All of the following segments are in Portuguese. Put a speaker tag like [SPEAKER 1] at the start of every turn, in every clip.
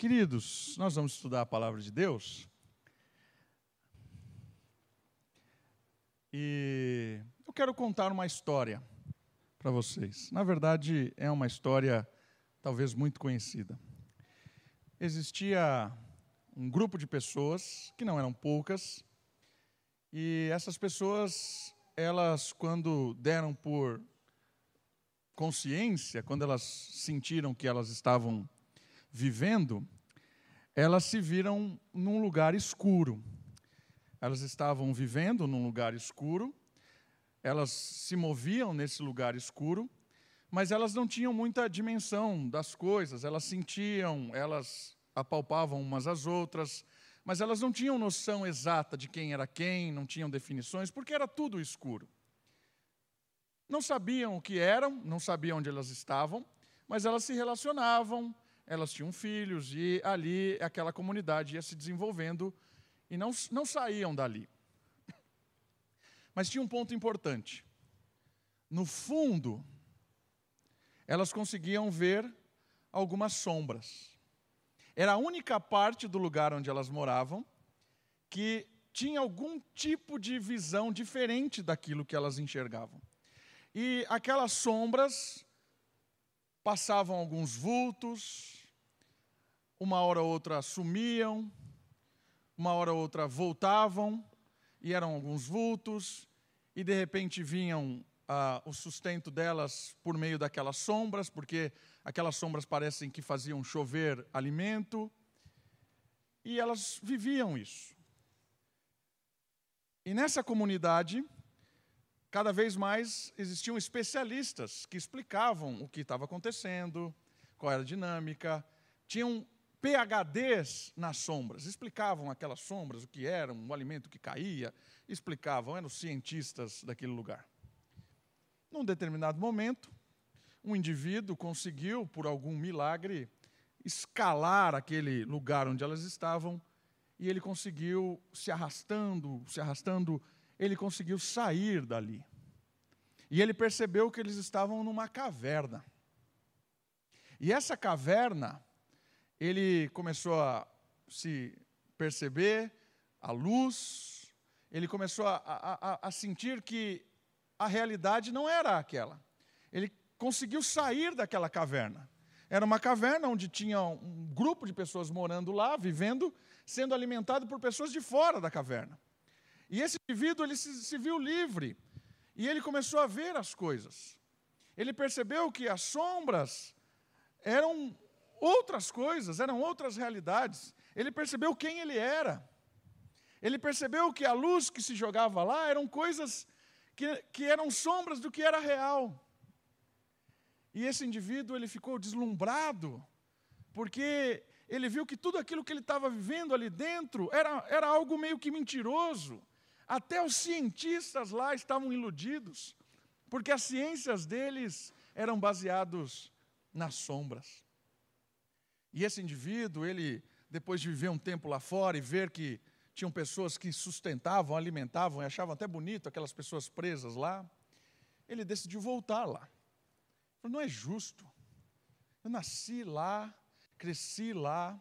[SPEAKER 1] Queridos, nós vamos estudar a palavra de Deus. E eu quero contar uma história para vocês. Na verdade, é uma história talvez muito conhecida. Existia um grupo de pessoas, que não eram poucas, e essas pessoas, elas, quando deram por consciência, quando elas sentiram que elas estavam vivendo, elas se viram num lugar escuro. Elas estavam vivendo num lugar escuro, elas se moviam nesse lugar escuro, mas elas não tinham muita dimensão das coisas, elas sentiam, elas apalpavam umas às outras, mas elas não tinham noção exata de quem era quem, não tinham definições, porque era tudo escuro. Não sabiam o que eram, não sabiam onde elas estavam, mas elas se relacionavam, elas tinham filhos e ali aquela comunidade ia se desenvolvendo e não, não saíam dali. Mas tinha um ponto importante. No fundo, elas conseguiam ver algumas sombras. Era a única parte do lugar onde elas moravam que tinha algum tipo de visão diferente daquilo que elas enxergavam. E aquelas sombras passavam alguns vultos, uma hora ou outra sumiam, uma hora ou outra voltavam, e eram alguns vultos, e de repente vinham ah, o sustento delas por meio daquelas sombras, porque aquelas sombras parecem que faziam chover alimento, e elas viviam isso. E nessa comunidade, cada vez mais existiam especialistas que explicavam o que estava acontecendo, qual era a dinâmica, tinham PHDs nas sombras, explicavam aquelas sombras, o que eram, o alimento que caía, explicavam, eram cientistas daquele lugar. Num determinado momento, um indivíduo conseguiu, por algum milagre, escalar aquele lugar onde elas estavam e ele conseguiu, se arrastando, se arrastando, ele conseguiu sair dali. E ele percebeu que eles estavam numa caverna. E essa caverna ele começou a se perceber a luz, ele começou a, a, a, sentir que a realidade não era aquela. Ele conseguiu sair daquela caverna. Era uma caverna onde tinha um grupo de pessoas morando lá, vivendo, sendo alimentado por pessoas de fora da caverna. E esse indivíduo ele se, se viu livre e ele começou a ver as coisas. Ele percebeu que as sombras eram outras coisas, eram outras realidades. Ele percebeu quem ele era. Ele percebeu que a luz que se jogava lá eram coisas que, que eram sombras do que era real. E esse indivíduo ele ficou deslumbrado, porque ele viu que tudo aquilo que ele estava vivendo ali dentro era, era algo meio que mentiroso. Até os cientistas lá estavam iludidos, porque as ciências deles eram baseados nas sombras. E esse indivíduo, ele, depois de viver um tempo lá fora e ver que tinham pessoas que sustentavam, alimentavam e achavam até bonito aquelas pessoas presas lá, ele decidiu voltar lá. Falou, não é justo. Eu nasci lá, cresci lá.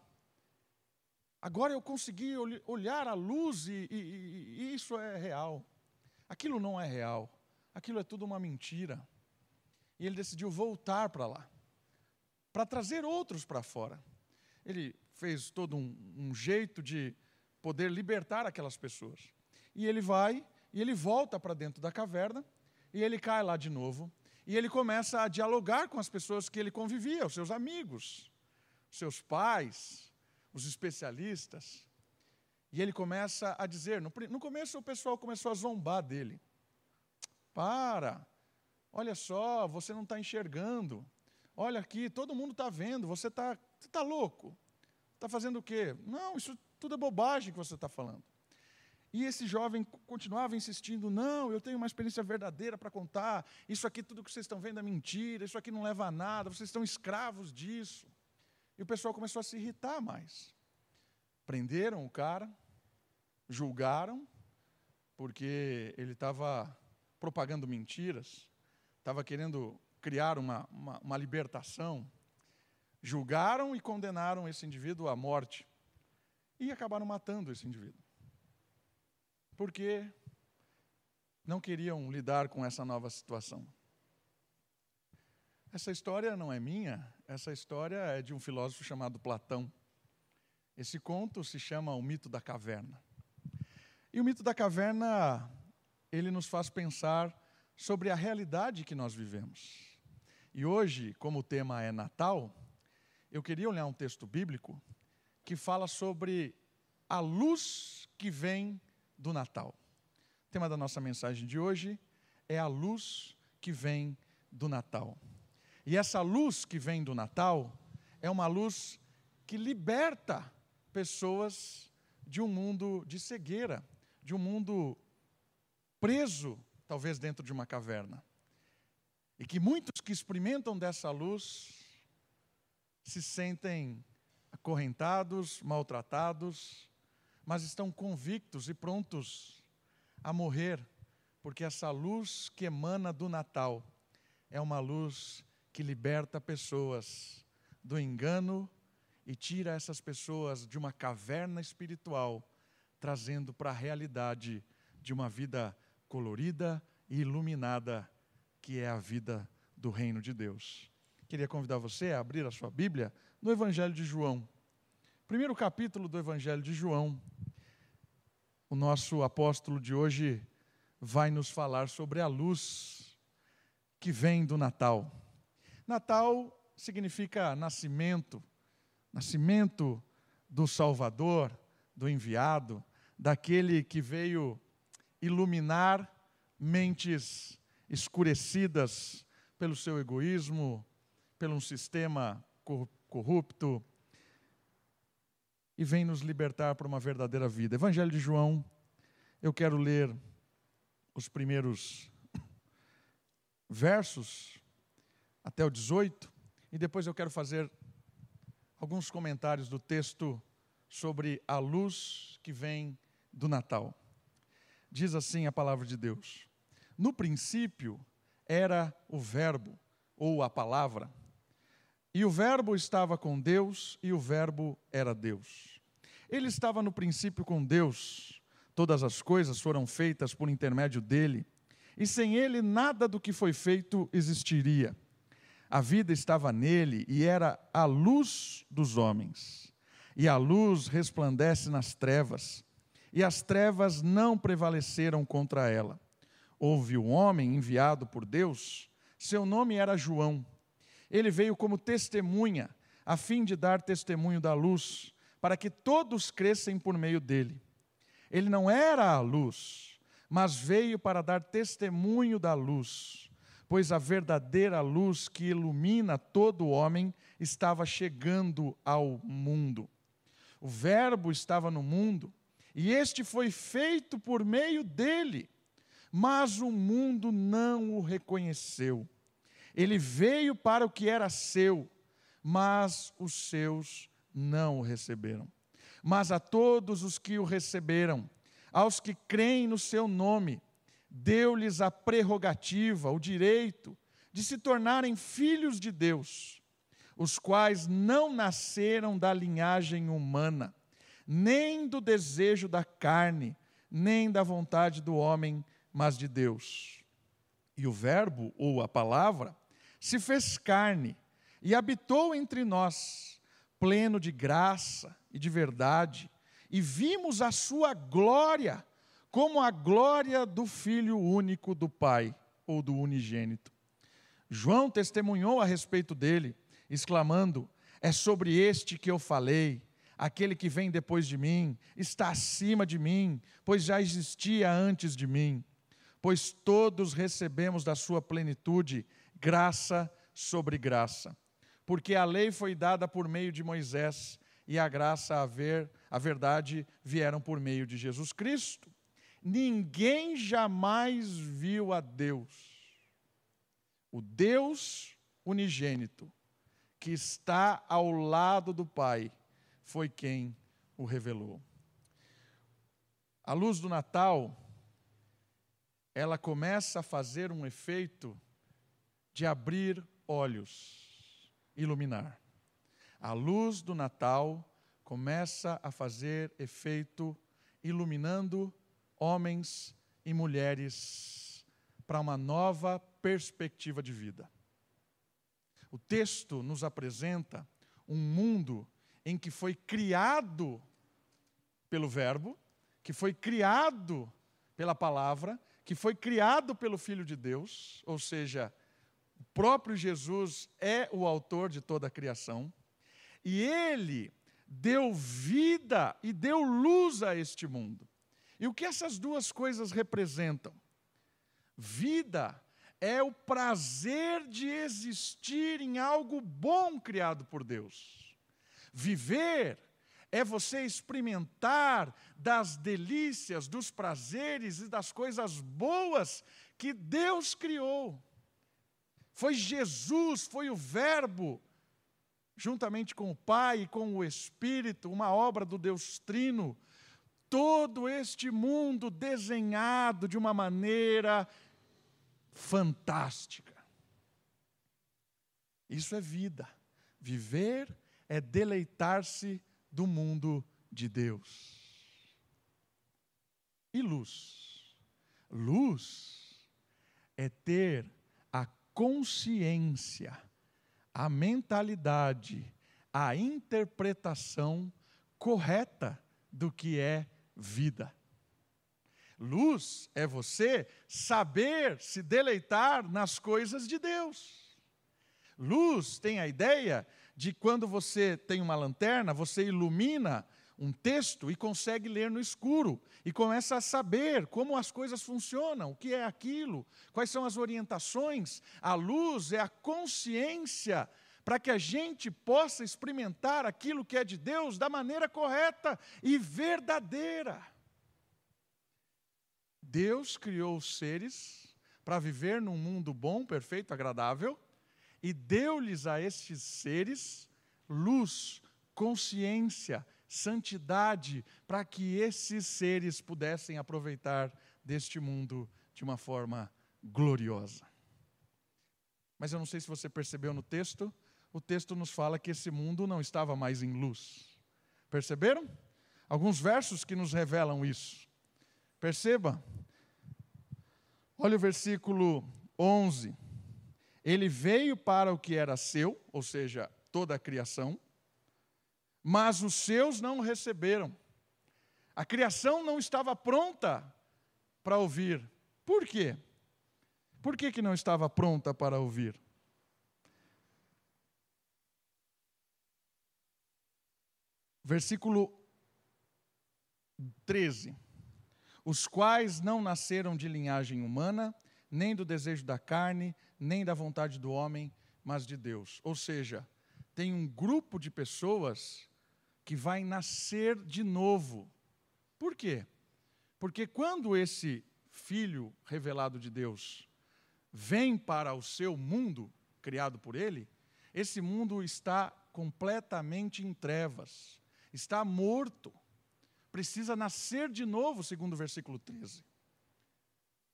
[SPEAKER 1] Agora eu consegui olhar a luz e, e, e isso é real. Aquilo não é real. Aquilo é tudo uma mentira. E ele decidiu voltar para lá para trazer outros para fora. Ele fez todo um, um jeito de poder libertar aquelas pessoas. E ele vai, e ele volta para dentro da caverna, e ele cai lá de novo, e ele começa a dialogar com as pessoas que ele convivia, os seus amigos, os seus pais, os especialistas. E ele começa a dizer: no, no começo o pessoal começou a zombar dele. Para, olha só, você não está enxergando. Olha aqui, todo mundo está vendo, você está tá louco. Está fazendo o quê? Não, isso tudo é bobagem que você está falando. E esse jovem continuava insistindo: não, eu tenho uma experiência verdadeira para contar. Isso aqui, tudo que vocês estão vendo é mentira. Isso aqui não leva a nada. Vocês estão escravos disso. E o pessoal começou a se irritar mais. Prenderam o cara, julgaram, porque ele estava propagando mentiras, estava querendo criar uma, uma, uma libertação. julgaram e condenaram esse indivíduo à morte e acabaram matando esse indivíduo. Porque não queriam lidar com essa nova situação. Essa história não é minha, essa história é de um filósofo chamado Platão. Esse conto se chama O Mito da Caverna. E o mito da caverna, ele nos faz pensar sobre a realidade que nós vivemos. E hoje, como o tema é Natal, eu queria olhar um texto bíblico que fala sobre a luz que vem do Natal. O tema da nossa mensagem de hoje é a luz que vem do Natal. E essa luz que vem do Natal é uma luz que liberta pessoas de um mundo de cegueira, de um mundo preso, talvez dentro de uma caverna. E que muitos que experimentam dessa luz se sentem acorrentados, maltratados, mas estão convictos e prontos a morrer, porque essa luz que emana do Natal é uma luz que liberta pessoas do engano e tira essas pessoas de uma caverna espiritual, trazendo para a realidade de uma vida colorida e iluminada, que é a vida do reino de Deus. Queria convidar você a abrir a sua Bíblia no Evangelho de João. Primeiro capítulo do Evangelho de João. O nosso apóstolo de hoje vai nos falar sobre a luz que vem do Natal. Natal significa nascimento, nascimento do Salvador, do enviado, daquele que veio iluminar mentes escurecidas pelo seu egoísmo, pelo um sistema corrupto, e vem nos libertar para uma verdadeira vida. Evangelho de João, eu quero ler os primeiros versos até o 18, e depois eu quero fazer alguns comentários do texto sobre a luz que vem do Natal. Diz assim a palavra de Deus: No princípio era o Verbo, ou a palavra, e o Verbo estava com Deus, e o Verbo era Deus. Ele estava no princípio com Deus, todas as coisas foram feitas por intermédio dele, e sem ele nada do que foi feito existiria. A vida estava nele e era a luz dos homens. E a luz resplandece nas trevas, e as trevas não prevaleceram contra ela. Houve um homem enviado por Deus, seu nome era João. Ele veio como testemunha, a fim de dar testemunho da luz, para que todos crescem por meio dele. Ele não era a luz, mas veio para dar testemunho da luz pois a verdadeira luz que ilumina todo homem estava chegando ao mundo. O Verbo estava no mundo, e este foi feito por meio dele, mas o mundo não o reconheceu. Ele veio para o que era seu, mas os seus não o receberam. Mas a todos os que o receberam, aos que creem no seu nome, deu-lhes a prerrogativa, o direito de se tornarem filhos de Deus, os quais não nasceram da linhagem humana, nem do desejo da carne, nem da vontade do homem, mas de Deus. E o Verbo, ou a palavra, se fez carne e habitou entre nós, pleno de graça e de verdade, e vimos a sua glória como a glória do Filho único do Pai, ou do unigênito. João testemunhou a respeito dele, exclamando: É sobre este que eu falei. Aquele que vem depois de mim está acima de mim, pois já existia antes de mim. Pois todos recebemos da sua plenitude graça sobre graça. Porque a lei foi dada por meio de Moisés e a graça, a ver, a verdade vieram por meio de Jesus Cristo. Ninguém jamais viu a Deus. O Deus unigênito, que está ao lado do Pai, foi quem o revelou. A luz do Natal, ela começa a fazer um efeito de abrir olhos, iluminar. a luz do Natal começa a fazer efeito, iluminando homens e mulheres para uma nova perspectiva de vida. O texto nos apresenta um mundo em que foi criado pelo Verbo, que foi criado pela palavra, que foi criado pelo Filho de Deus, ou seja, o próprio Jesus é o autor de toda a criação, e ele deu vida e deu luz a este mundo. E o que essas duas coisas representam? Vida é o prazer de existir em algo bom criado por Deus. Viver é você experimentar das delícias, dos prazeres e das coisas boas que Deus criou. Foi Jesus, foi o Verbo, juntamente com o Pai e com o Espírito, uma obra do Deus Trino. Todo este mundo desenhado de uma maneira fantástica. Isso é vida. Viver é deleitar-se do mundo de Deus. E luz? Luz é ter a consciência, a mentalidade, a interpretação correta do que é vida. Luz é você saber se deleitar nas coisas de Deus. Luz tem a ideia de quando você tem uma lanterna, você ilumina um texto e consegue ler no escuro e começa a saber como as coisas funcionam, o que é aquilo, quais são as orientações. A luz é a consciência para que a gente possa experimentar aquilo que é de Deus da maneira correta e verdadeira. Deus criou os seres para viver num mundo bom, perfeito, agradável e deu-lhes a estes seres luz, consciência, santidade, para que esses seres pudessem aproveitar deste mundo de uma forma gloriosa. Mas eu não sei se você percebeu no texto, o texto nos fala que esse mundo não estava mais em luz. Perceberam? Alguns versos que nos revelam isso. Perceba. Olha o versículo 11. Ele veio para o que era seu, ou seja, toda a criação, mas os seus não receberam. A criação não estava pronta para ouvir. Por quê? Por que, que não estava pronta para ouvir? Versículo 13. Os quais não nasceram de linhagem humana, nem do desejo da carne, nem da vontade do homem, mas de Deus. Ou seja, tem um grupo de pessoas que vai nascer de novo. Por quê? Porque quando esse filho revelado de Deus vem para o seu mundo, criado por ele, esse mundo está completamente em trevas, está morto, precisa nascer de novo, segundo o versículo 13.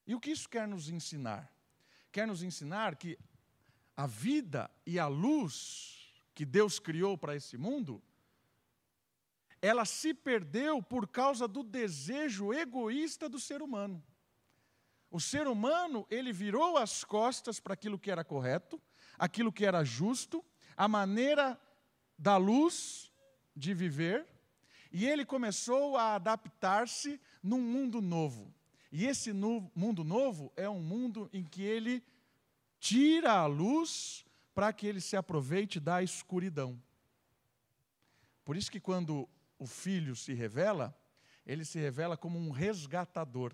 [SPEAKER 1] E o que isso quer nos ensinar? Quer nos ensinar que a vida e a luz que Deus criou para esse mundo, ela se perdeu por causa do desejo egoísta do ser humano. O ser humano, ele virou as costas para aquilo que era correto, aquilo que era justo, a maneira da luz de viver, e ele começou a adaptar-se num mundo novo. E esse no, mundo novo é um mundo em que ele tira a luz para que ele se aproveite da escuridão. Por isso que quando o filho se revela, ele se revela como um resgatador.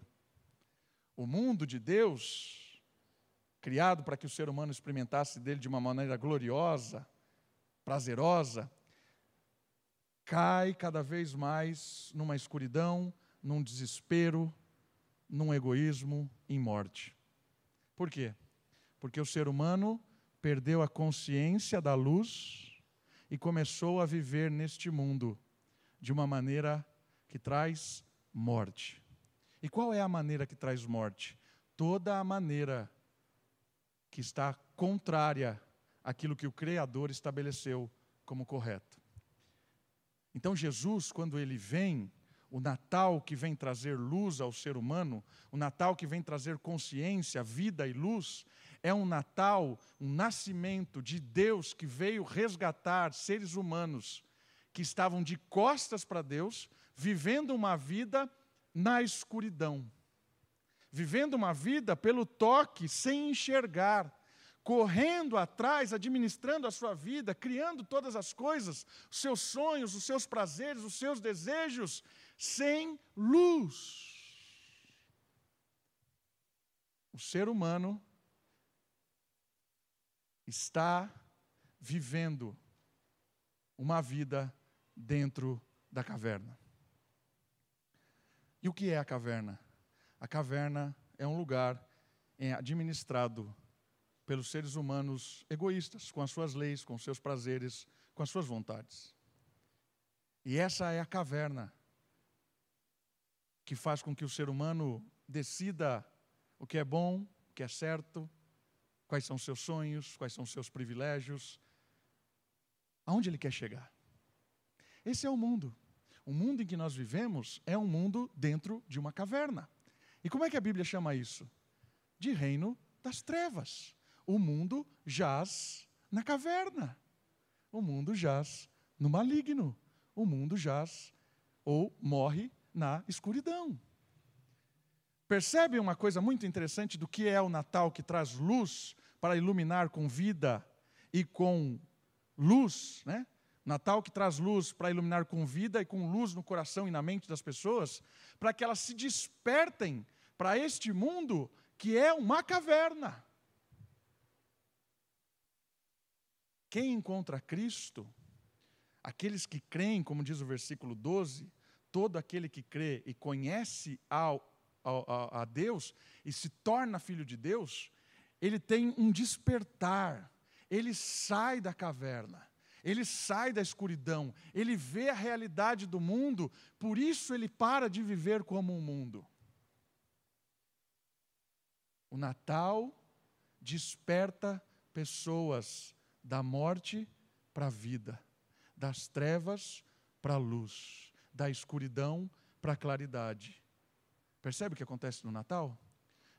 [SPEAKER 1] O mundo de Deus, criado para que o ser humano experimentasse dele de uma maneira gloriosa, prazerosa, cai cada vez mais numa escuridão, num desespero, num egoísmo em morte. Por quê? Porque o ser humano perdeu a consciência da luz e começou a viver neste mundo de uma maneira que traz morte. E qual é a maneira que traz morte? Toda a maneira que está contrária àquilo que o Criador estabeleceu como correto. Então, Jesus, quando ele vem, o Natal que vem trazer luz ao ser humano, o Natal que vem trazer consciência, vida e luz, é um Natal, um nascimento de Deus que veio resgatar seres humanos que estavam de costas para Deus, vivendo uma vida na escuridão. Vivendo uma vida pelo toque, sem enxergar, correndo atrás, administrando a sua vida, criando todas as coisas, os seus sonhos, os seus prazeres, os seus desejos, sem luz. O ser humano está vivendo uma vida dentro da caverna. E o que é a caverna? A caverna é um lugar administrado pelos seres humanos egoístas, com as suas leis, com seus prazeres, com as suas vontades. E essa é a caverna que faz com que o ser humano decida o que é bom, o que é certo, quais são seus sonhos, quais são seus privilégios, aonde ele quer chegar. Esse é o mundo. O mundo em que nós vivemos é um mundo dentro de uma caverna. E como é que a Bíblia chama isso? De reino das trevas. O mundo jaz na caverna. O mundo jaz no maligno. O mundo jaz ou morre na escuridão. Percebe uma coisa muito interessante do que é o Natal que traz luz para iluminar com vida e com luz, né? Natal que traz luz para iluminar com vida e com luz no coração e na mente das pessoas, para que elas se despertem para este mundo que é uma caverna. Quem encontra Cristo, aqueles que creem, como diz o versículo 12, todo aquele que crê e conhece ao, ao, a Deus e se torna filho de Deus, ele tem um despertar, ele sai da caverna, ele sai da escuridão, ele vê a realidade do mundo, por isso ele para de viver como um mundo. O Natal desperta pessoas da morte para a vida, das trevas para a luz da escuridão para a claridade. Percebe o que acontece no Natal?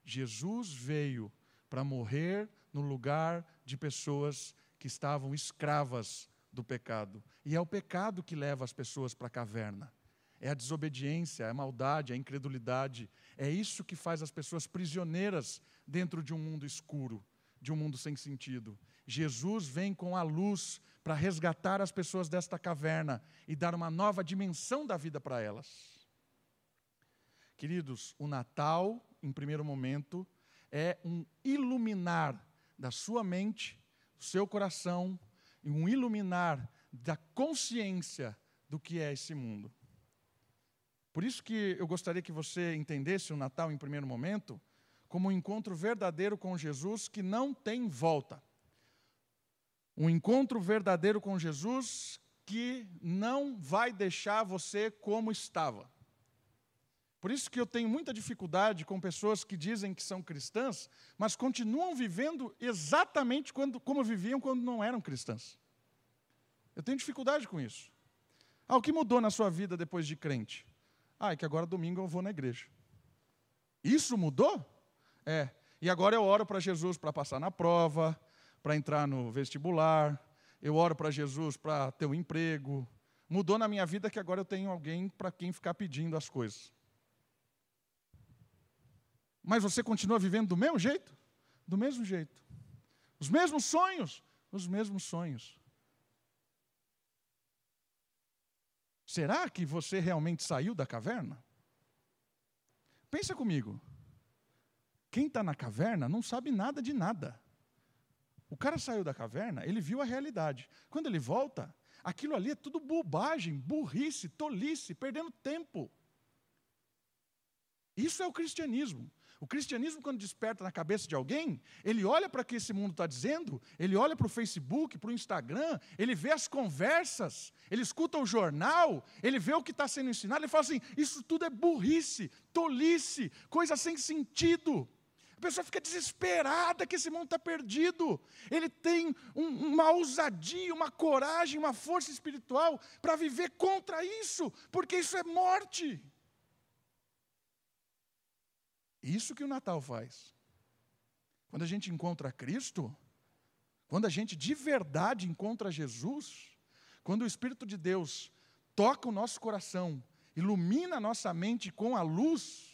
[SPEAKER 1] Jesus veio para morrer no lugar de pessoas que estavam escravas do pecado. E é o pecado que leva as pessoas para a caverna. É a desobediência, é a maldade, é a incredulidade. É isso que faz as pessoas prisioneiras dentro de um mundo escuro, de um mundo sem sentido. Jesus vem com a luz para resgatar as pessoas desta caverna e dar uma nova dimensão da vida para elas. Queridos, o Natal, em primeiro momento, é um iluminar da sua mente, do seu coração, e um iluminar da consciência do que é esse mundo. Por isso que eu gostaria que você entendesse o Natal em primeiro momento como um encontro verdadeiro com Jesus que não tem volta. Um encontro verdadeiro com Jesus que não vai deixar você como estava. Por isso que eu tenho muita dificuldade com pessoas que dizem que são cristãs, mas continuam vivendo exatamente quando, como viviam quando não eram cristãs. Eu tenho dificuldade com isso. Ah, o que mudou na sua vida depois de crente? Ah, é que agora domingo eu vou na igreja. Isso mudou? É. E agora eu oro para Jesus para passar na prova, para entrar no vestibular, eu oro para Jesus para ter um emprego. Mudou na minha vida que agora eu tenho alguém para quem ficar pedindo as coisas. Mas você continua vivendo do mesmo jeito? Do mesmo jeito. Os mesmos sonhos? Os mesmos sonhos. Será que você realmente saiu da caverna? Pensa comigo. Quem está na caverna não sabe nada de nada. O cara saiu da caverna, ele viu a realidade. Quando ele volta, aquilo ali é tudo bobagem, burrice, tolice, perdendo tempo. Isso é o cristianismo. O cristianismo, quando desperta na cabeça de alguém, ele olha para o que esse mundo está dizendo, ele olha para o Facebook, para o Instagram, ele vê as conversas, ele escuta o jornal, ele vê o que está sendo ensinado, ele fala assim: isso tudo é burrice, tolice, coisa sem sentido. Pessoa fica desesperada que esse mundo está perdido. Ele tem um, uma ousadia, uma coragem, uma força espiritual para viver contra isso, porque isso é morte. Isso que o Natal faz. Quando a gente encontra Cristo, quando a gente de verdade encontra Jesus, quando o Espírito de Deus toca o nosso coração, ilumina a nossa mente com a luz,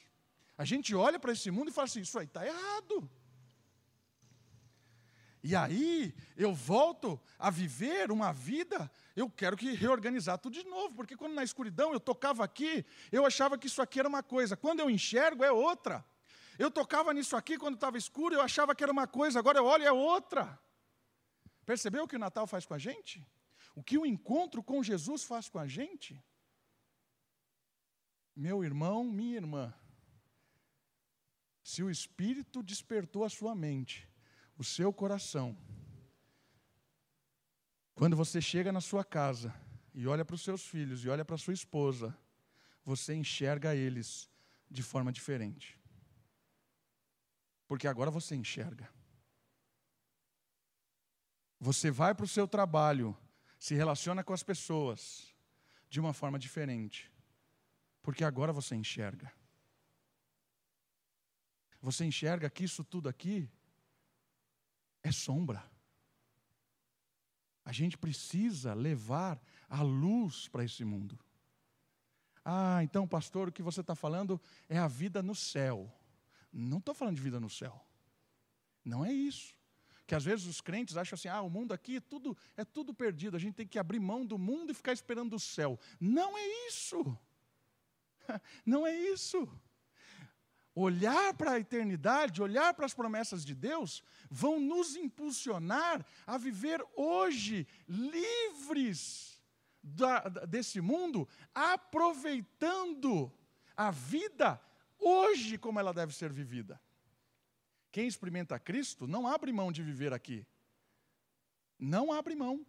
[SPEAKER 1] a gente olha para esse mundo e fala assim: isso aí está errado. E aí eu volto a viver uma vida, eu quero que reorganizar tudo de novo, porque quando na escuridão eu tocava aqui, eu achava que isso aqui era uma coisa, quando eu enxergo é outra. Eu tocava nisso aqui quando estava escuro, eu achava que era uma coisa, agora eu olho é outra. Percebeu o que o Natal faz com a gente? O que o encontro com Jesus faz com a gente? Meu irmão, minha irmã, se o Espírito despertou a sua mente, o seu coração, quando você chega na sua casa e olha para os seus filhos e olha para a sua esposa, você enxerga eles de forma diferente. Porque agora você enxerga. Você vai para o seu trabalho, se relaciona com as pessoas de uma forma diferente. Porque agora você enxerga. Você enxerga que isso tudo aqui é sombra. A gente precisa levar a luz para esse mundo. Ah, então, pastor, o que você está falando é a vida no céu. Não estou falando de vida no céu. Não é isso. Que às vezes os crentes acham assim: ah, o mundo aqui é tudo, é tudo perdido, a gente tem que abrir mão do mundo e ficar esperando o céu. Não é isso. Não é isso. Olhar para a eternidade, olhar para as promessas de Deus, vão nos impulsionar a viver hoje livres da, desse mundo, aproveitando a vida hoje como ela deve ser vivida. Quem experimenta Cristo não abre mão de viver aqui. Não abre mão.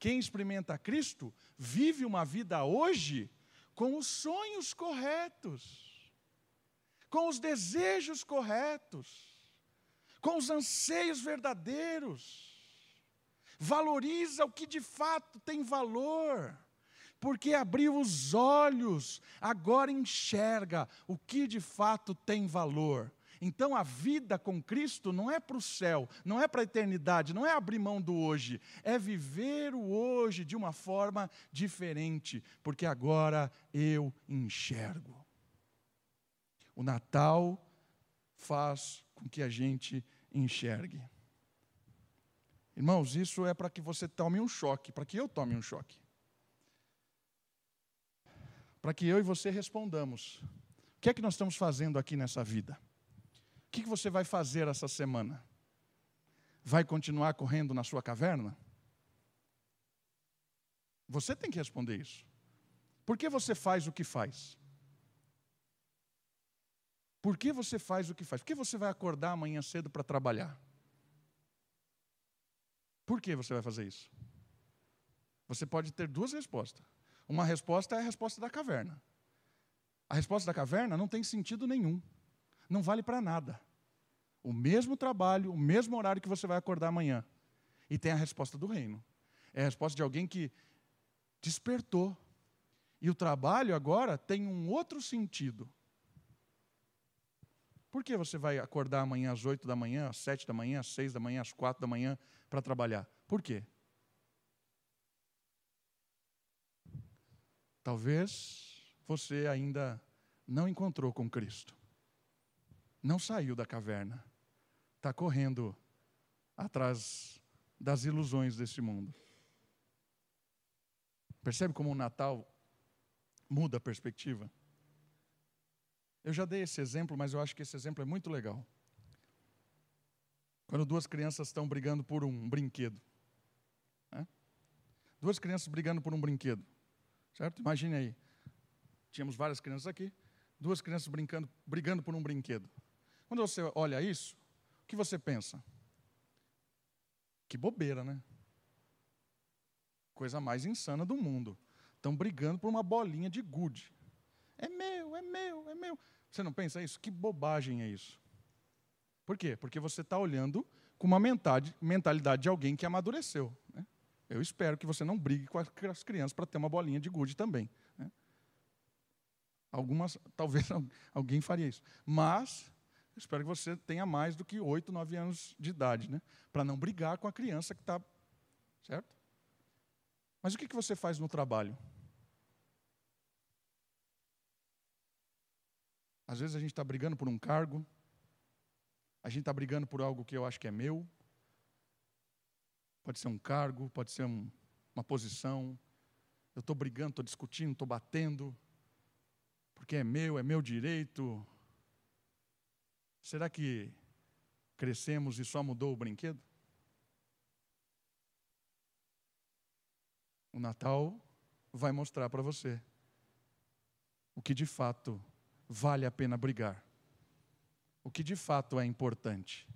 [SPEAKER 1] Quem experimenta Cristo vive uma vida hoje com os sonhos corretos, com os desejos corretos, com os anseios verdadeiros. Valoriza o que de fato tem valor porque abriu os olhos, agora enxerga o que de fato tem valor. Então a vida com Cristo não é para o céu, não é para a eternidade, não é abrir mão do hoje, é viver o hoje de uma forma diferente, porque agora eu enxergo. O Natal faz com que a gente enxergue. Irmãos, isso é para que você tome um choque, para que eu tome um choque para que eu e você respondamos. O que é que nós estamos fazendo aqui nessa vida? O que, que você vai fazer essa semana? Vai continuar correndo na sua caverna? Você tem que responder isso. Por que você faz o que faz? Por que você faz o que faz? Por que você vai acordar amanhã cedo para trabalhar? Por que você vai fazer isso? Você pode ter duas respostas. Uma resposta é a resposta da caverna. A resposta da caverna não tem sentido nenhum. Não vale para nada. O mesmo trabalho, o mesmo horário que você vai acordar amanhã. E tem a resposta do reino. É a resposta de alguém que despertou. E o trabalho agora tem um outro sentido. Por que você vai acordar amanhã às oito da manhã, às sete da manhã, às seis da manhã, às quatro da manhã para trabalhar? Por quê? Talvez você ainda não encontrou com Cristo, não saiu da caverna, está correndo atrás das ilusões desse mundo. Percebe como o Natal muda a perspectiva? Eu já dei esse exemplo, mas eu acho que esse exemplo é muito legal. Quando duas crianças estão brigando por um brinquedo. Né? Duas crianças brigando por um brinquedo. Certo? Imagine aí. Tínhamos várias crianças aqui, duas crianças brincando, brigando por um brinquedo. Quando você olha isso, o que você pensa? Que bobeira, né? Coisa mais insana do mundo. Estão brigando por uma bolinha de gude. É meu, é meu, é meu. Você não pensa isso? Que bobagem é isso? Por quê? Porque você está olhando com uma mentalidade de alguém que amadureceu. Né? Eu espero que você não brigue com as crianças para ter uma bolinha de gude também. Né? Algumas, talvez alguém faria isso. Mas, eu espero que você tenha mais do que 8, 9 anos de idade, né? para não brigar com a criança que está. Certo? Mas o que, que você faz no trabalho? Às vezes a gente está brigando por um cargo, a gente está brigando por algo que eu acho que é meu. Pode ser um cargo, pode ser um, uma posição. Eu estou brigando, estou discutindo, estou batendo, porque é meu, é meu direito. Será que crescemos e só mudou o brinquedo? O Natal vai mostrar para você o que de fato vale a pena brigar. O que de fato é importante.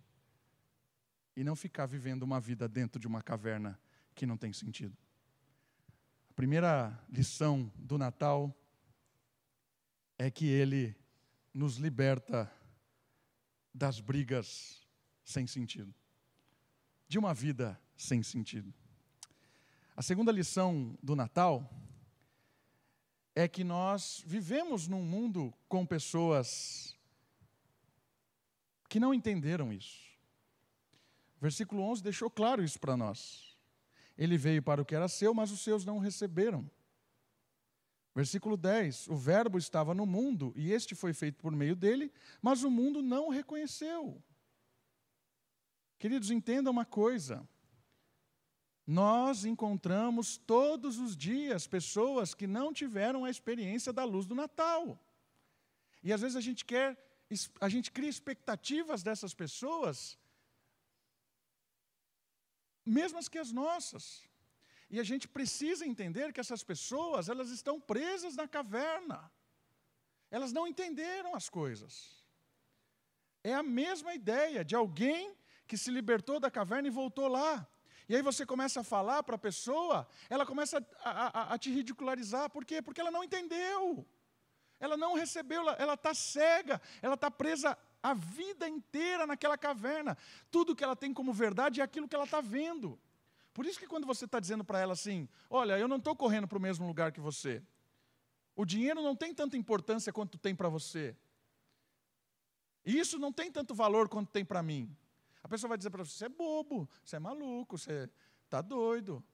[SPEAKER 1] E não ficar vivendo uma vida dentro de uma caverna que não tem sentido. A primeira lição do Natal é que ele nos liberta das brigas sem sentido, de uma vida sem sentido. A segunda lição do Natal é que nós vivemos num mundo com pessoas que não entenderam isso. Versículo 11 deixou claro isso para nós. Ele veio para o que era seu, mas os seus não receberam. Versículo 10: O Verbo estava no mundo e este foi feito por meio dele, mas o mundo não o reconheceu. Queridos, entendam uma coisa. Nós encontramos todos os dias pessoas que não tiveram a experiência da luz do Natal. E às vezes a gente quer, a gente cria expectativas dessas pessoas, mesmas que as nossas. E a gente precisa entender que essas pessoas, elas estão presas na caverna. Elas não entenderam as coisas. É a mesma ideia de alguém que se libertou da caverna e voltou lá. E aí você começa a falar para a pessoa, ela começa a, a, a, te ridicularizar. Por quê? Porque ela não entendeu. Ela não recebeu, ela está cega, ela está presa a vida inteira naquela caverna. Tudo que ela tem como verdade é aquilo que ela está vendo. Por isso que quando você está dizendo para ela assim, olha, eu não estou correndo para o mesmo lugar que você. O dinheiro não tem tanta importância quanto tem para você. E isso não tem tanto valor quanto tem para mim. A pessoa vai dizer para você: você é bobo, você é maluco, você está doido.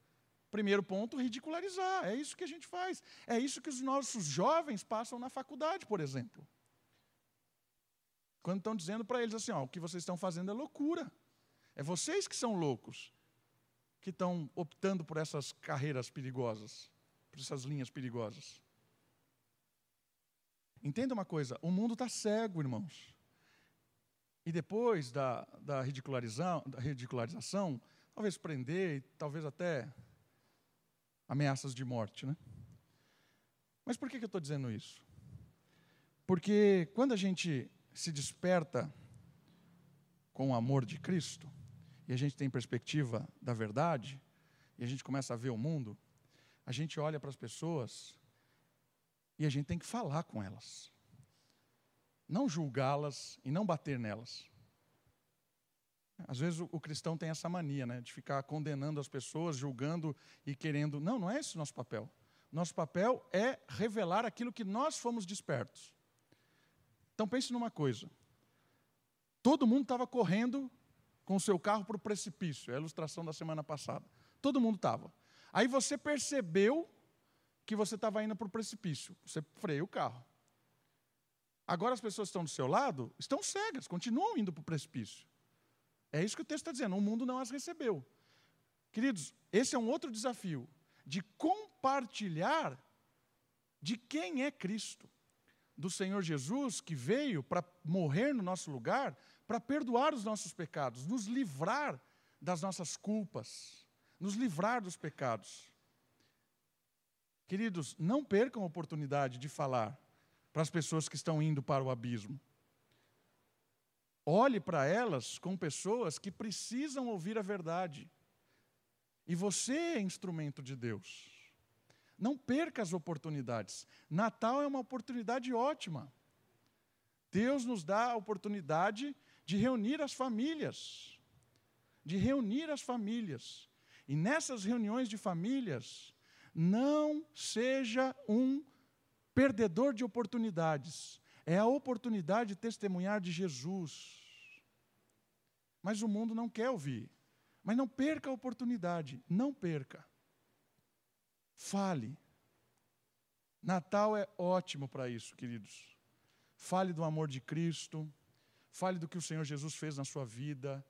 [SPEAKER 1] Primeiro ponto, ridicularizar. É isso que a gente faz. É isso que os nossos jovens passam na faculdade, por exemplo. Quando estão dizendo para eles assim: ó, o que vocês estão fazendo é loucura. É vocês que são loucos, que estão optando por essas carreiras perigosas, por essas linhas perigosas. Entenda uma coisa: o mundo está cego, irmãos. E depois da, da, ridicularização, da ridicularização, talvez prender, talvez até ameaças de morte. Né? Mas por que, que eu estou dizendo isso? Porque quando a gente se desperta com o amor de Cristo, e a gente tem perspectiva da verdade, e a gente começa a ver o mundo, a gente olha para as pessoas e a gente tem que falar com elas não julgá-las e não bater nelas. Às vezes o, o, cristão tem essa mania, né, de ficar condenando as pessoas, julgando e querendo. Não, não é esse o nosso papel. Nosso papel é revelar aquilo que nós fomos despertos. Então pense numa coisa. Todo mundo estava correndo com o seu carro para o precipício, é a ilustração da semana passada. Todo mundo estava. Aí você percebeu que você estava indo para o precipício. Você freia o carro. Agora as pessoas estão do seu lado estão cegas, continuam indo para o precipício. É isso que o texto está dizendo, o mundo não as recebeu. Queridos, esse é um outro desafio, de compartilhar de quem é Cristo, do Senhor Jesus que veio para morrer no nosso lugar, para perdoar os nossos pecados, nos livrar das nossas culpas, nos livrar dos pecados. Queridos, não percam a oportunidade de falar para as pessoas que estão indo para o abismo. Olhe para elas com pessoas que precisam ouvir a verdade. E você é instrumento de Deus. Não perca as oportunidades. Natal é uma oportunidade ótima. Deus nos dá a oportunidade de reunir as famílias, de reunir as famílias. E nessas reuniões de famílias, não seja um perdedor de oportunidades. É a oportunidade de testemunhar de Jesus. Mas o mundo não quer ouvir. Mas não perca a oportunidade, não perca. Fale. Natal é ótimo para isso, queridos. Fale do amor de Cristo, fale do que o Senhor Jesus fez na sua vida,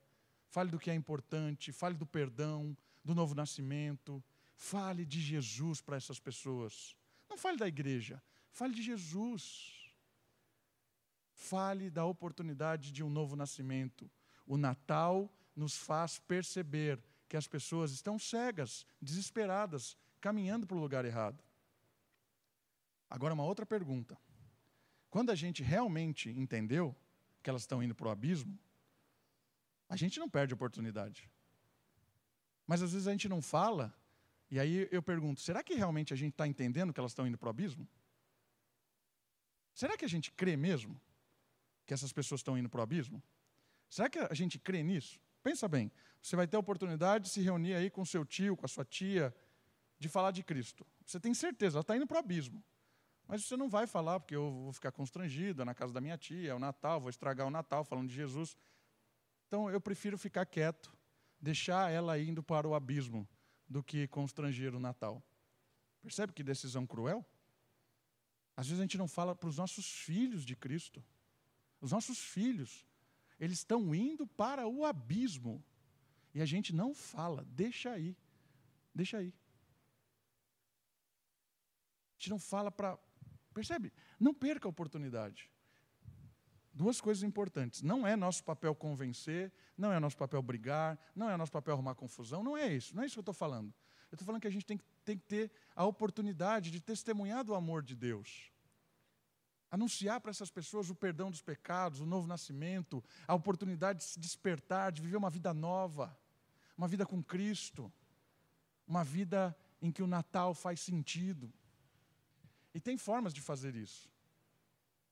[SPEAKER 1] fale do que é importante, fale do perdão, do novo nascimento, fale de Jesus para essas pessoas. Não fale da igreja, fale de Jesus. Fale da oportunidade de um novo nascimento. O Natal nos faz perceber que as pessoas estão cegas, desesperadas, caminhando para o lugar errado. Agora, uma outra pergunta. Quando a gente realmente entendeu que elas estão indo para o abismo, a gente não perde oportunidade. Mas às vezes a gente não fala, e aí eu pergunto: será que realmente a gente está entendendo que elas estão indo para o abismo? Será que a gente crê mesmo que essas pessoas estão indo para o abismo? Será que a gente crê nisso? Pensa bem, você vai ter a oportunidade de se reunir aí com seu tio, com a sua tia, de falar de Cristo. Você tem certeza, ela está indo para o abismo. Mas você não vai falar, porque eu vou ficar constrangido, é na casa da minha tia, é o Natal, vou estragar o Natal falando de Jesus. Então eu prefiro ficar quieto, deixar ela indo para o abismo, do que constranger o Natal. Percebe que decisão cruel? Às vezes a gente não fala para os nossos filhos de Cristo. Os nossos filhos. Eles estão indo para o abismo. E a gente não fala, deixa aí. Deixa aí. A gente não fala para. Percebe? Não perca a oportunidade. Duas coisas importantes. Não é nosso papel convencer, não é nosso papel brigar, não é nosso papel arrumar confusão, não é isso. Não é isso que eu estou falando. Eu estou falando que a gente tem, tem que ter a oportunidade de testemunhar do amor de Deus anunciar para essas pessoas o perdão dos pecados, o novo nascimento, a oportunidade de se despertar, de viver uma vida nova, uma vida com Cristo, uma vida em que o Natal faz sentido. E tem formas de fazer isso.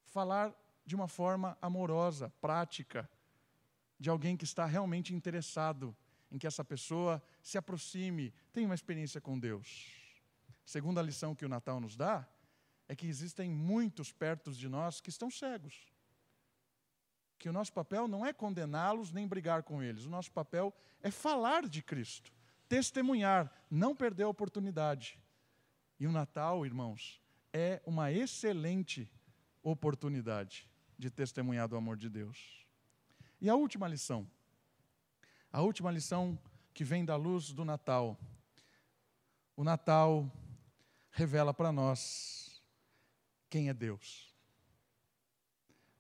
[SPEAKER 1] Falar de uma forma amorosa, prática, de alguém que está realmente interessado em que essa pessoa se aproxime, tenha uma experiência com Deus. Segunda lição que o Natal nos dá é que existem muitos perto de nós que estão cegos. Que o nosso papel não é condená-los nem brigar com eles, o nosso papel é falar de Cristo, testemunhar, não perder a oportunidade. E o Natal, irmãos, é uma excelente oportunidade de testemunhar do amor de Deus. E a última lição, a última lição que vem da luz do Natal. O Natal revela para nós quem é Deus.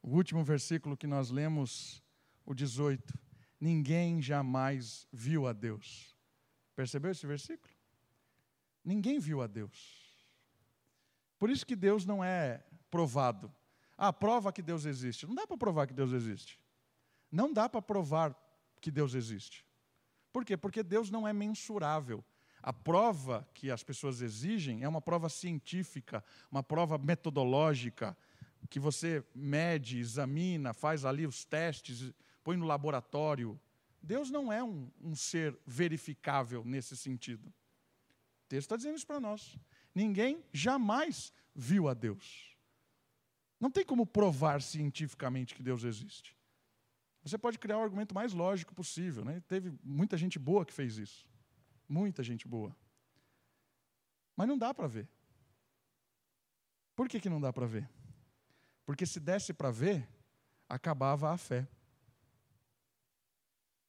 [SPEAKER 1] O último versículo que nós lemos, o 18: Ninguém jamais viu a Deus. Percebeu esse versículo? Ninguém viu a Deus. Por isso que Deus não é provado. Ah, prova que Deus existe. Não dá para provar que Deus existe. Não dá para provar que Deus existe. Por quê? Porque Deus não é mensurável. A prova que as pessoas exigem é uma prova científica, uma prova metodológica, que você mede, examina, faz ali os testes, põe no laboratório. Deus não é um, um ser verificável nesse sentido. O texto está dizendo isso para nós. Ninguém jamais viu a Deus. Não tem como provar cientificamente que Deus existe. Você pode criar o argumento mais lógico possível. Né? Teve muita gente boa que fez isso. Muita gente boa. Mas não dá para ver. Por que, que não dá para ver? Porque se desse para ver, acabava a fé.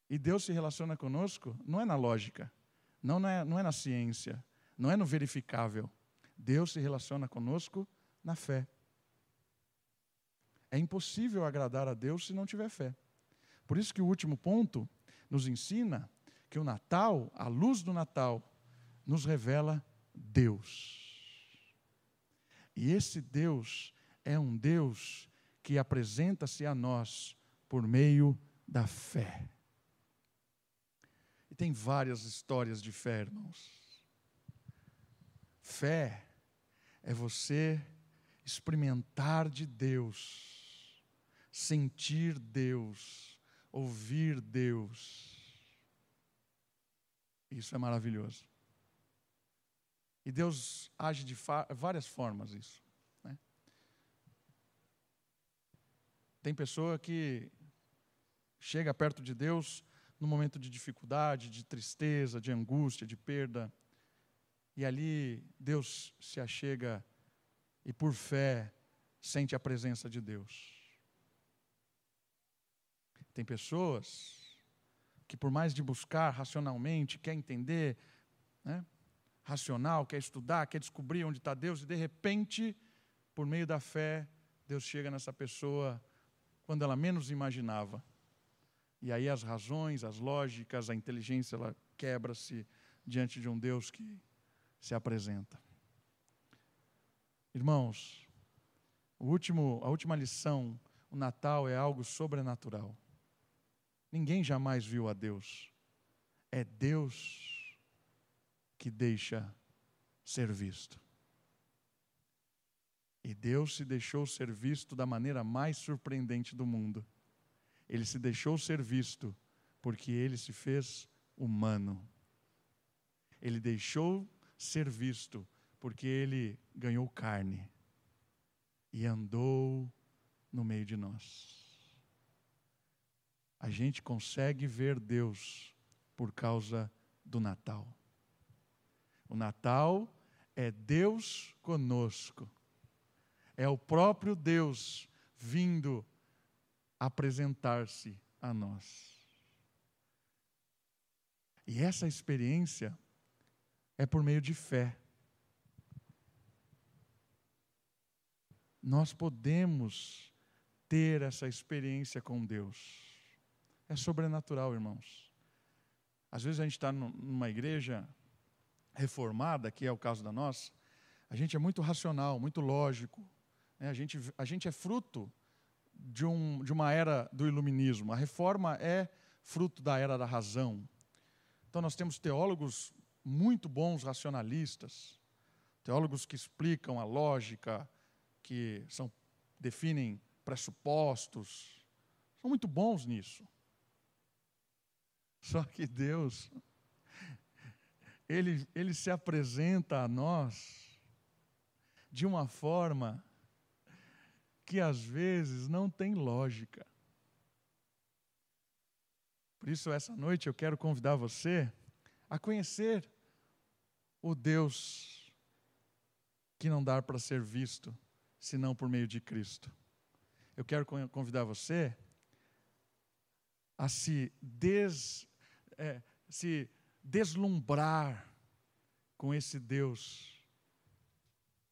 [SPEAKER 1] E Deus se relaciona conosco não é na lógica, não, é, não é na ciência, não é no verificável. Deus se relaciona conosco na fé. É impossível agradar a Deus se não tiver fé. Por isso que o último ponto nos ensina que o Natal, a luz do Natal, nos revela Deus. E esse Deus é um Deus que apresenta-se a nós por meio da fé. E tem várias histórias de fé, irmãos. Fé é você experimentar de Deus, sentir Deus, ouvir Deus. Isso é maravilhoso. E Deus age de várias formas isso. Né? Tem pessoa que chega perto de Deus no momento de dificuldade, de tristeza, de angústia, de perda. E ali Deus se achega e, por fé, sente a presença de Deus. Tem pessoas que, por mais de buscar racionalmente, quer entender, né, racional, quer estudar, quer descobrir onde está Deus, e de repente, por meio da fé, Deus chega nessa pessoa quando ela menos imaginava. E aí as razões, as lógicas, a inteligência, ela quebra-se diante de um Deus que se apresenta. Irmãos, o último, a última lição, o Natal é algo sobrenatural. Ninguém jamais viu a Deus. É Deus que deixa ser visto. E Deus se deixou ser visto da maneira mais surpreendente do mundo. Ele se deixou ser visto porque ele se fez humano. Ele deixou ser visto porque ele ganhou carne e andou no meio de nós a gente consegue ver Deus por causa do Natal. O Natal é Deus conosco, é o próprio Deus vindo apresentar-se a nós. E essa experiência é por meio de fé. Nós podemos ter essa experiência com Deus. É sobrenatural, irmãos. Às vezes a gente está numa igreja reformada, que é o caso da nossa, a gente é muito racional, muito lógico. Né? A, gente, a gente é fruto de, um, de uma era do iluminismo. A reforma é fruto da era da razão. Então nós temos teólogos muito bons racionalistas, teólogos que explicam a lógica, que são, definem pressupostos, são muito bons nisso. Só que Deus, ele, ele se apresenta a nós de uma forma que às vezes não tem lógica. Por isso, essa noite eu quero convidar você a conhecer o Deus que não dá para ser visto senão por meio de Cristo. Eu quero convidar você a se des, é, se deslumbrar com esse Deus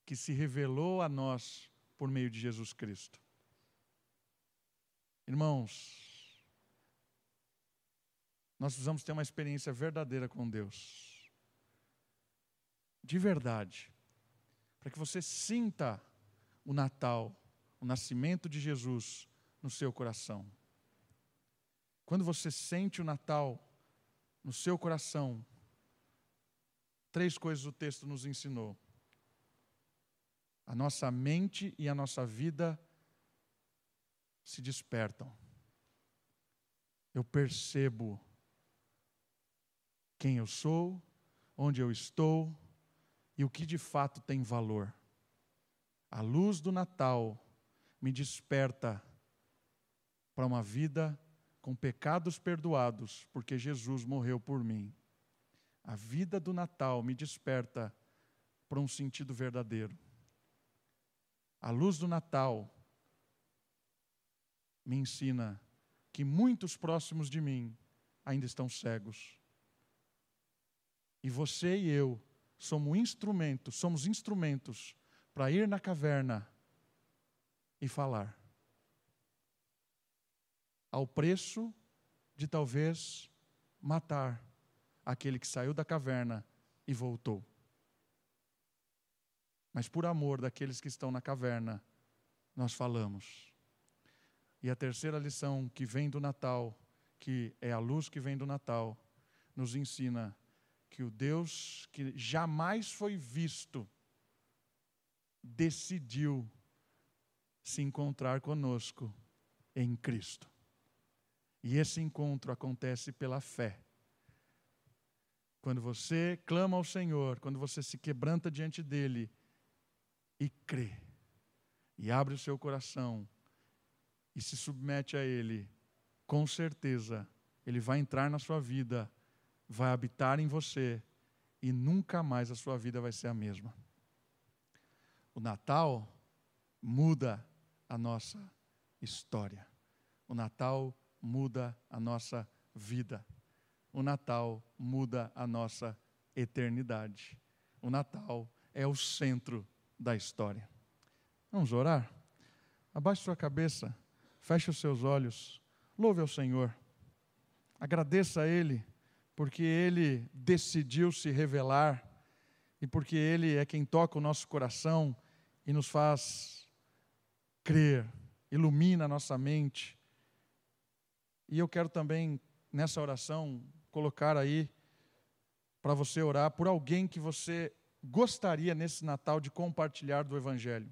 [SPEAKER 1] que se revelou a nós por meio de Jesus Cristo. Irmãos, nós precisamos ter uma experiência verdadeira com Deus. De verdade. Para que você sinta o Natal, o nascimento de Jesus no seu coração. Quando você sente o Natal, no seu coração, três coisas o texto nos ensinou. A nossa mente e a nossa vida se despertam. Eu percebo quem eu sou, onde eu estou e o que de fato tem valor. A luz do Natal me desperta para uma vida com pecados perdoados, porque Jesus morreu por mim. A vida do Natal me desperta para um sentido verdadeiro. A luz do Natal me ensina que muitos próximos de mim ainda estão cegos. E você e eu somos instrumentos, somos instrumentos para ir na caverna e falar ao preço de talvez matar aquele que saiu da caverna e voltou. Mas por amor daqueles que estão na caverna, nós falamos. E a terceira lição que vem do Natal, que é a luz que vem do Natal, nos ensina que o Deus que jamais foi visto decidiu se encontrar conosco em Cristo. E esse encontro acontece pela fé. Quando você clama ao Senhor, quando você se quebranta diante dele e crê, e abre o seu coração e se submete a ele, com certeza ele vai entrar na sua vida, vai habitar em você e nunca mais a sua vida vai ser a mesma. O Natal muda a nossa história. O Natal muda a nossa vida. O Natal muda a nossa eternidade. O Natal é o centro da história. Vamos orar? Abaixe sua cabeça, feche os seus olhos, louve ao Senhor, agradeça a Ele, porque Ele decidiu se revelar e porque Ele é quem toca o nosso coração e nos faz crer, ilumina a nossa mente. E eu quero também, nessa oração, colocar aí para você orar por alguém que você gostaria nesse Natal de compartilhar do Evangelho.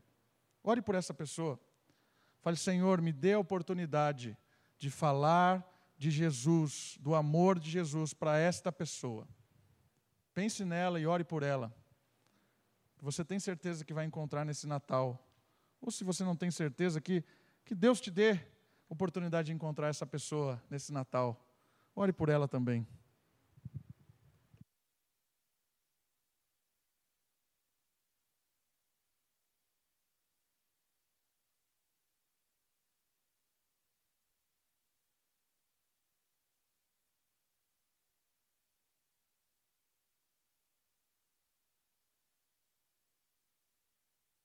[SPEAKER 1] Ore por essa pessoa. Fale, Senhor, me dê a oportunidade de falar de Jesus, do amor de Jesus para esta pessoa. Pense nela e ore por ela. Você tem certeza que vai encontrar nesse Natal. Ou se você não tem certeza, que, que Deus te dê oportunidade de encontrar essa pessoa nesse Natal. Ore por ela também.